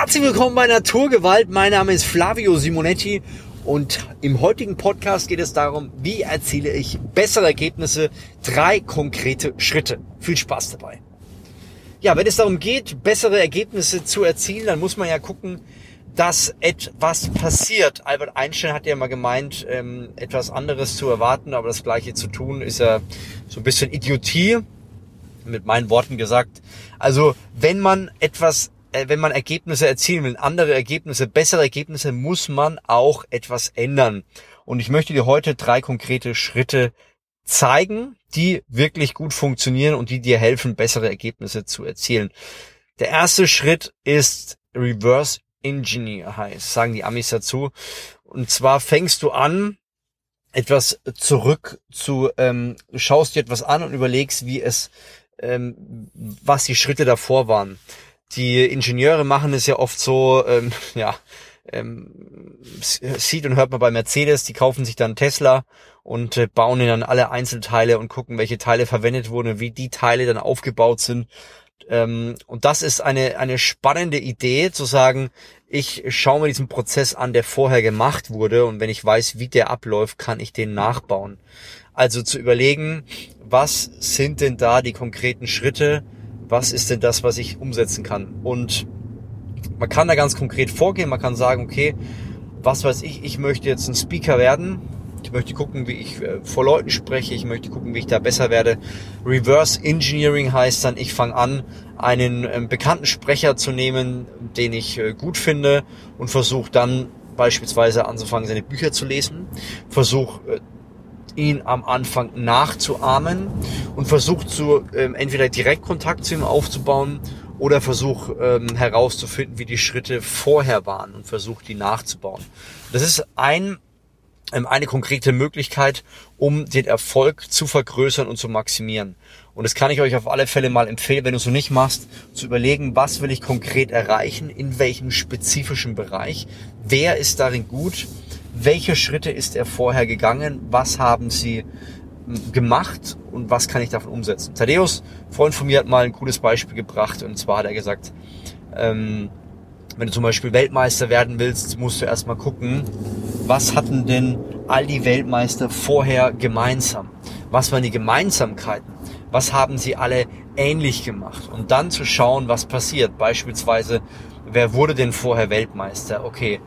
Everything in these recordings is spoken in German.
Herzlich willkommen bei Naturgewalt. Mein Name ist Flavio Simonetti und im heutigen Podcast geht es darum, wie erziele ich bessere Ergebnisse. Drei konkrete Schritte. Viel Spaß dabei. Ja, wenn es darum geht, bessere Ergebnisse zu erzielen, dann muss man ja gucken, dass etwas passiert. Albert Einstein hat ja mal gemeint, ähm, etwas anderes zu erwarten, aber das Gleiche zu tun, ist ja so ein bisschen Idiotie. Mit meinen Worten gesagt. Also, wenn man etwas wenn man Ergebnisse erzielen will, andere Ergebnisse, bessere Ergebnisse, muss man auch etwas ändern. Und ich möchte dir heute drei konkrete Schritte zeigen, die wirklich gut funktionieren und die dir helfen, bessere Ergebnisse zu erzielen. Der erste Schritt ist Reverse Engineer heißt, sagen die Amis dazu. Und zwar fängst du an, etwas zurück zu, ähm, schaust dir etwas an und überlegst, wie es, ähm, was die Schritte davor waren die Ingenieure machen es ja oft so, ähm, ja, ähm, sieht und hört man bei Mercedes, die kaufen sich dann Tesla und äh, bauen dann alle Einzelteile und gucken, welche Teile verwendet wurden, wie die Teile dann aufgebaut sind. Ähm, und das ist eine, eine spannende Idee, zu sagen, ich schaue mir diesen Prozess an, der vorher gemacht wurde und wenn ich weiß, wie der abläuft, kann ich den nachbauen. Also zu überlegen, was sind denn da die konkreten Schritte, was ist denn das, was ich umsetzen kann? Und man kann da ganz konkret vorgehen, man kann sagen, okay, was weiß ich, ich möchte jetzt ein Speaker werden, ich möchte gucken, wie ich äh, vor Leuten spreche, ich möchte gucken, wie ich da besser werde. Reverse Engineering heißt dann, ich fange an, einen ähm, bekannten Sprecher zu nehmen, den ich äh, gut finde und versuche dann beispielsweise anzufangen, seine Bücher zu lesen, versuche äh, ihn am Anfang nachzuahmen und versucht zu ähm, entweder Direktkontakt zu ihm aufzubauen oder versucht ähm, herauszufinden, wie die Schritte vorher waren und versucht die nachzubauen. Das ist ein ähm, eine konkrete Möglichkeit, um den Erfolg zu vergrößern und zu maximieren. Und das kann ich euch auf alle Fälle mal empfehlen, wenn du es so nicht machst, zu überlegen, was will ich konkret erreichen, in welchem spezifischen Bereich, wer ist darin gut, welche Schritte ist er vorher gegangen, was haben sie hm, gemacht und was kann ich davon umsetzen. Thaddeus, Freund von mir, hat mal ein cooles Beispiel gebracht und zwar hat er gesagt, ähm, wenn du zum Beispiel Weltmeister werden willst, musst du erstmal gucken, was hatten denn all die Weltmeister vorher gemeinsam? Was waren die Gemeinsamkeiten? Was haben sie alle ähnlich gemacht? Und dann zu schauen, was passiert. Beispielsweise, wer wurde denn vorher Weltmeister? Okay,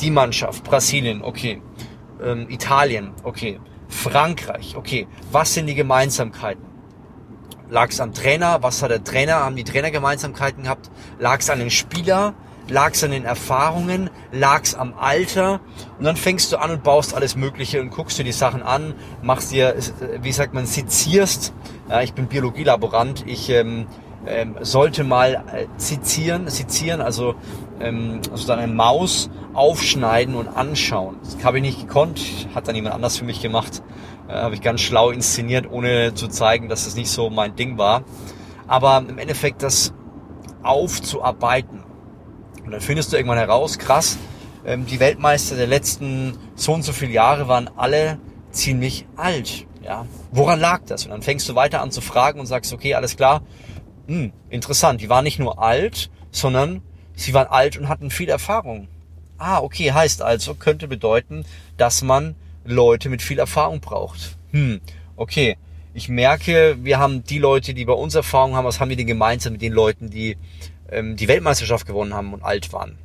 die Mannschaft, Brasilien, okay, ähm, Italien, okay, Frankreich, okay, was sind die Gemeinsamkeiten? Lag es am Trainer? Was hat der Trainer? Haben die Trainer Gemeinsamkeiten gehabt? Lag es an den Spieler? Lag es an den Erfahrungen? Lag es am Alter? Und dann fängst du an und baust alles Mögliche und guckst dir die Sachen an, machst dir, äh, wie sagt man, sezierst. Ja, ich bin Biologielaborant. Ich ähm, ähm, sollte mal äh, sezieren, sezieren, also ähm, sozusagen eine Maus aufschneiden und anschauen. Das habe ich nicht gekonnt, hat dann jemand anders für mich gemacht. Äh, habe ich ganz schlau inszeniert, ohne zu zeigen, dass es nicht so mein Ding war. Aber im Endeffekt das aufzuarbeiten. Und dann findest du irgendwann heraus, krass, ähm, die Weltmeister der letzten so und so viele Jahre waren alle ziemlich alt. Ja, woran lag das? Und dann fängst du weiter an zu fragen und sagst, okay, alles klar, hm, interessant, die waren nicht nur alt, sondern sie waren alt und hatten viel Erfahrung. Ah, okay, heißt also, könnte bedeuten, dass man Leute mit viel Erfahrung braucht. Hm, okay. Ich merke, wir haben die Leute, die bei uns Erfahrung haben, was haben wir denn gemeinsam mit den Leuten, die ähm, die Weltmeisterschaft gewonnen haben und alt waren?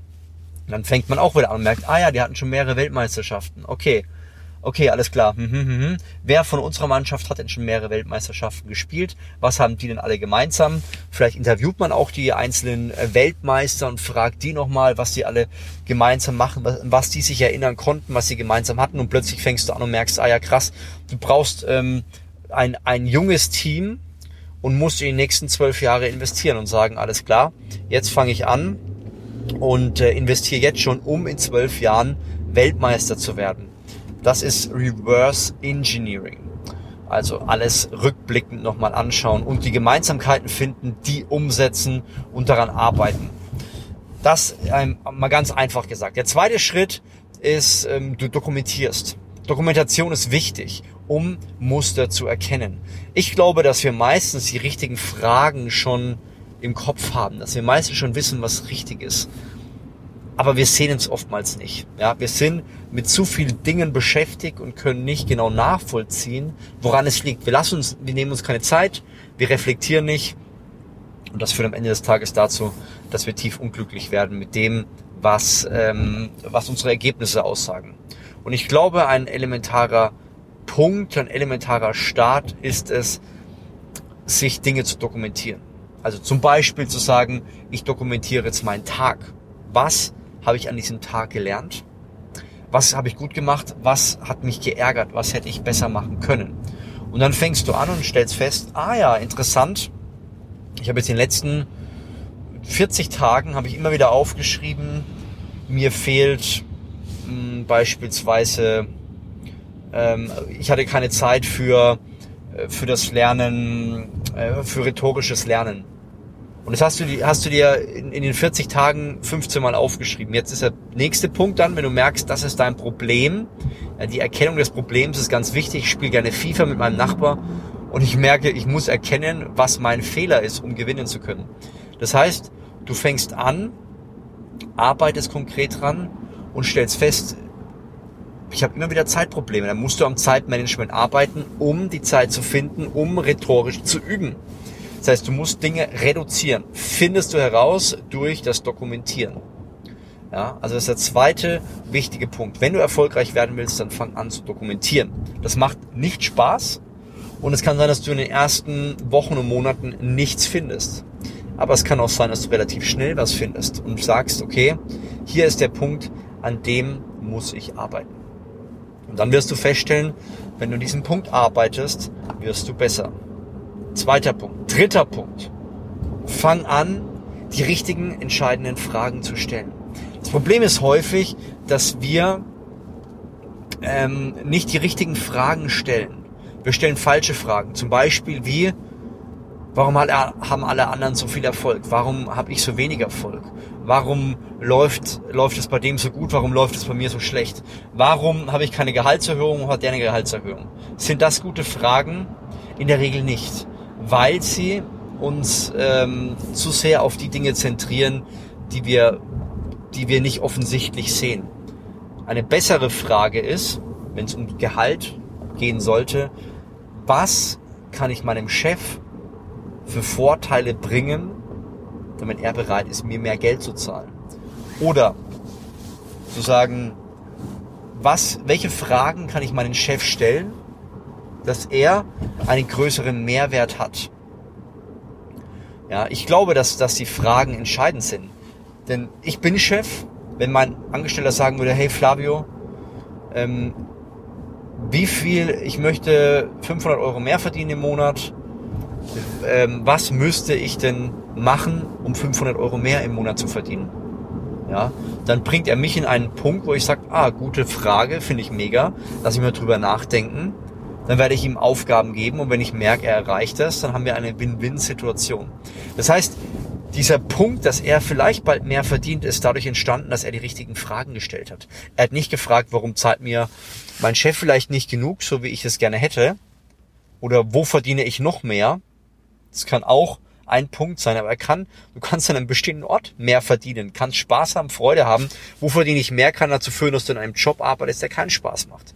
Und dann fängt man auch wieder an und merkt, ah ja, die hatten schon mehrere Weltmeisterschaften. Okay, Okay, alles klar. Hm, hm, hm. Wer von unserer Mannschaft hat denn schon mehrere Weltmeisterschaften gespielt? Was haben die denn alle gemeinsam? Vielleicht interviewt man auch die einzelnen äh, Weltmeister und fragt die nochmal, was die alle gemeinsam machen, was, was die sich erinnern konnten, was sie gemeinsam hatten. Und plötzlich fängst du an und merkst, ah ja krass, du brauchst ähm, ein, ein junges Team und musst in die nächsten zwölf Jahre investieren und sagen, alles klar, jetzt fange ich an und äh, investiere jetzt schon, um in zwölf Jahren Weltmeister zu werden. Das ist Reverse Engineering. Also alles rückblickend nochmal anschauen und die Gemeinsamkeiten finden, die umsetzen und daran arbeiten. Das ähm, mal ganz einfach gesagt. Der zweite Schritt ist, ähm, du dokumentierst. Dokumentation ist wichtig, um Muster zu erkennen. Ich glaube, dass wir meistens die richtigen Fragen schon im Kopf haben, dass wir meistens schon wissen, was richtig ist. Aber wir sehen es oftmals nicht. Ja, wir sind mit zu vielen Dingen beschäftigt und können nicht genau nachvollziehen, woran es liegt. Wir lassen uns, wir nehmen uns keine Zeit, wir reflektieren nicht. Und das führt am Ende des Tages dazu, dass wir tief unglücklich werden mit dem, was, ähm, was unsere Ergebnisse aussagen. Und ich glaube, ein elementarer Punkt, ein elementarer Start ist es, sich Dinge zu dokumentieren. Also zum Beispiel zu sagen, ich dokumentiere jetzt meinen Tag. Was habe ich an diesem Tag gelernt? Was habe ich gut gemacht? Was hat mich geärgert? Was hätte ich besser machen können? Und dann fängst du an und stellst fest, ah ja, interessant. Ich habe jetzt in den letzten 40 Tagen habe ich immer wieder aufgeschrieben, mir fehlt mh, hm, beispielsweise, ähm, ich hatte keine Zeit für, äh, für das Lernen, äh, für rhetorisches Lernen. Und das hast du, hast du dir in, in den 40 Tagen 15 Mal aufgeschrieben. Jetzt ist der nächste Punkt dann, wenn du merkst, das ist dein Problem. Die Erkennung des Problems ist ganz wichtig. Ich spiele gerne FIFA mit meinem Nachbar und ich merke, ich muss erkennen, was mein Fehler ist, um gewinnen zu können. Das heißt, du fängst an, arbeitest konkret dran und stellst fest, ich habe immer wieder Zeitprobleme. Dann musst du am Zeitmanagement arbeiten, um die Zeit zu finden, um rhetorisch zu üben. Das heißt, du musst Dinge reduzieren. Findest du heraus durch das Dokumentieren. Ja, also das ist der zweite wichtige Punkt. Wenn du erfolgreich werden willst, dann fang an zu dokumentieren. Das macht nicht Spaß und es kann sein, dass du in den ersten Wochen und Monaten nichts findest. Aber es kann auch sein, dass du relativ schnell was findest und sagst, okay, hier ist der Punkt, an dem muss ich arbeiten. Und dann wirst du feststellen, wenn du diesen Punkt arbeitest, wirst du besser. Zweiter Punkt. Dritter Punkt. Fang an, die richtigen entscheidenden Fragen zu stellen. Das Problem ist häufig, dass wir ähm, nicht die richtigen Fragen stellen. Wir stellen falsche Fragen. Zum Beispiel wie, warum haben alle anderen so viel Erfolg? Warum habe ich so wenig Erfolg? Warum läuft, läuft es bei dem so gut? Warum läuft es bei mir so schlecht? Warum habe ich keine Gehaltserhöhung und hat der eine Gehaltserhöhung? Sind das gute Fragen? In der Regel nicht weil sie uns ähm, zu sehr auf die Dinge zentrieren, die wir, die wir nicht offensichtlich sehen. Eine bessere Frage ist, wenn es um Gehalt gehen sollte, was kann ich meinem Chef für Vorteile bringen, damit er bereit ist, mir mehr Geld zu zahlen? Oder zu sagen, was, welche Fragen kann ich meinen Chef stellen, dass er einen größeren Mehrwert hat. Ja, ich glaube, dass, dass die Fragen entscheidend sind. Denn ich bin Chef, wenn mein Angestellter sagen würde, hey Flavio, ähm, wie viel, ich möchte 500 Euro mehr verdienen im Monat, ähm, was müsste ich denn machen, um 500 Euro mehr im Monat zu verdienen? Ja, dann bringt er mich in einen Punkt, wo ich sage, ah, gute Frage, finde ich mega, lass ich mal drüber nachdenken dann werde ich ihm Aufgaben geben und wenn ich merke, er erreicht das, dann haben wir eine Win-Win-Situation. Das heißt, dieser Punkt, dass er vielleicht bald mehr verdient, ist dadurch entstanden, dass er die richtigen Fragen gestellt hat. Er hat nicht gefragt, warum zahlt mir mein Chef vielleicht nicht genug, so wie ich es gerne hätte, oder wo verdiene ich noch mehr. Das kann auch ein Punkt sein, aber er kann, du kannst an einem bestimmten Ort mehr verdienen, kannst Spaß haben, Freude haben. Wo verdiene ich mehr, kann dazu führen, dass du in einem Job arbeitest, der keinen Spaß macht.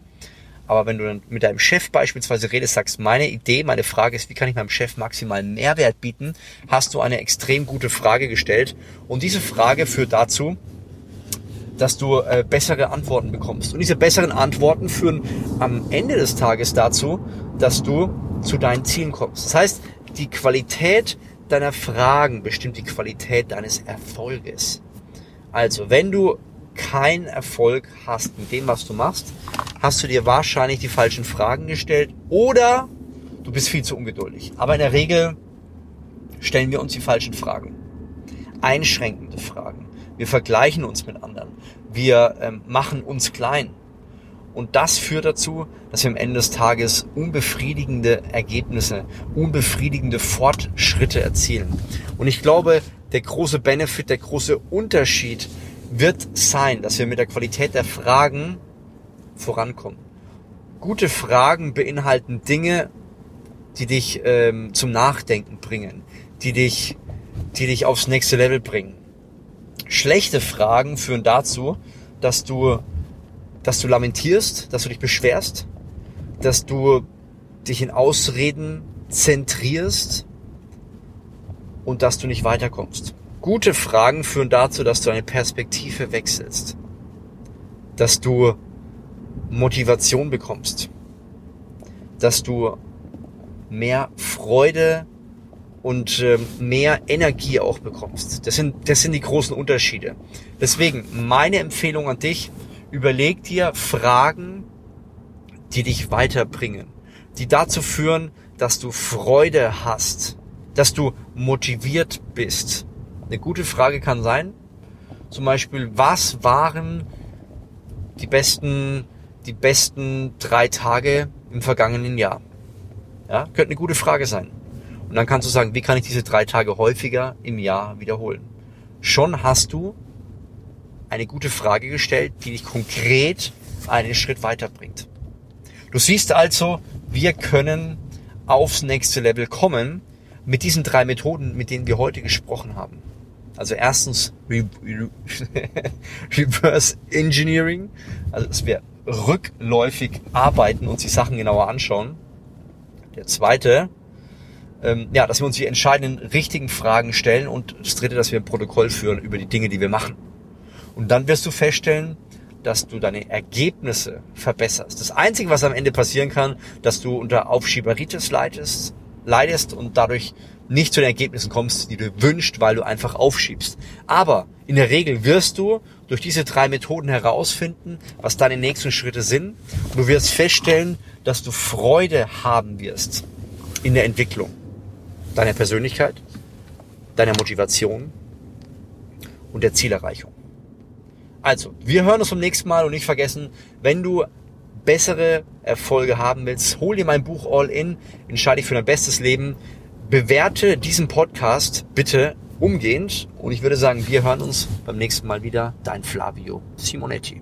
Aber wenn du dann mit deinem Chef beispielsweise redest, sagst, meine Idee, meine Frage ist, wie kann ich meinem Chef maximal Mehrwert bieten, hast du eine extrem gute Frage gestellt. Und diese Frage führt dazu, dass du äh, bessere Antworten bekommst. Und diese besseren Antworten führen am Ende des Tages dazu, dass du zu deinen Zielen kommst. Das heißt, die Qualität deiner Fragen bestimmt die Qualität deines Erfolges. Also, wenn du keinen Erfolg hast mit dem, was du machst, hast du dir wahrscheinlich die falschen Fragen gestellt oder du bist viel zu ungeduldig. Aber in der Regel stellen wir uns die falschen Fragen. Einschränkende Fragen. Wir vergleichen uns mit anderen. Wir ähm, machen uns klein. Und das führt dazu, dass wir am Ende des Tages unbefriedigende Ergebnisse, unbefriedigende Fortschritte erzielen. Und ich glaube, der große Benefit, der große Unterschied wird sein, dass wir mit der Qualität der Fragen vorankommen. Gute Fragen beinhalten Dinge, die dich ähm, zum Nachdenken bringen, die dich, die dich aufs nächste Level bringen. Schlechte Fragen führen dazu, dass du, dass du lamentierst, dass du dich beschwerst, dass du dich in Ausreden zentrierst und dass du nicht weiterkommst. Gute Fragen führen dazu, dass du eine Perspektive wechselst, dass du Motivation bekommst, dass du mehr Freude und äh, mehr Energie auch bekommst. Das sind, das sind die großen Unterschiede. Deswegen meine Empfehlung an dich, überleg dir Fragen, die dich weiterbringen, die dazu führen, dass du Freude hast, dass du motiviert bist. Eine gute Frage kann sein, zum Beispiel, was waren die besten, die besten drei Tage im vergangenen Jahr? Ja, könnte eine gute Frage sein. Und dann kannst du sagen, wie kann ich diese drei Tage häufiger im Jahr wiederholen? Schon hast du eine gute Frage gestellt, die dich konkret einen Schritt weiterbringt. Du siehst also, wir können aufs nächste Level kommen mit diesen drei Methoden, mit denen wir heute gesprochen haben. Also erstens Reverse Engineering, also dass wir rückläufig arbeiten und die Sachen genauer anschauen. Der zweite, ähm, ja, dass wir uns die entscheidenden richtigen Fragen stellen und das dritte, dass wir ein Protokoll führen über die Dinge, die wir machen. Und dann wirst du feststellen, dass du deine Ergebnisse verbesserst. Das Einzige, was am Ende passieren kann, dass du unter Aufschieberitis leidest, leidest und dadurch nicht zu den Ergebnissen kommst, die du wünschst, weil du einfach aufschiebst. Aber in der Regel wirst du durch diese drei Methoden herausfinden, was deine nächsten Schritte sind. Und du wirst feststellen, dass du Freude haben wirst in der Entwicklung deiner Persönlichkeit, deiner Motivation und der Zielerreichung. Also, wir hören uns beim nächsten Mal und nicht vergessen, wenn du bessere Erfolge haben willst, hol dir mein Buch All In, entscheide dich für dein bestes Leben, bewerte diesen Podcast bitte umgehend und ich würde sagen, wir hören uns beim nächsten Mal wieder. Dein Flavio Simonetti.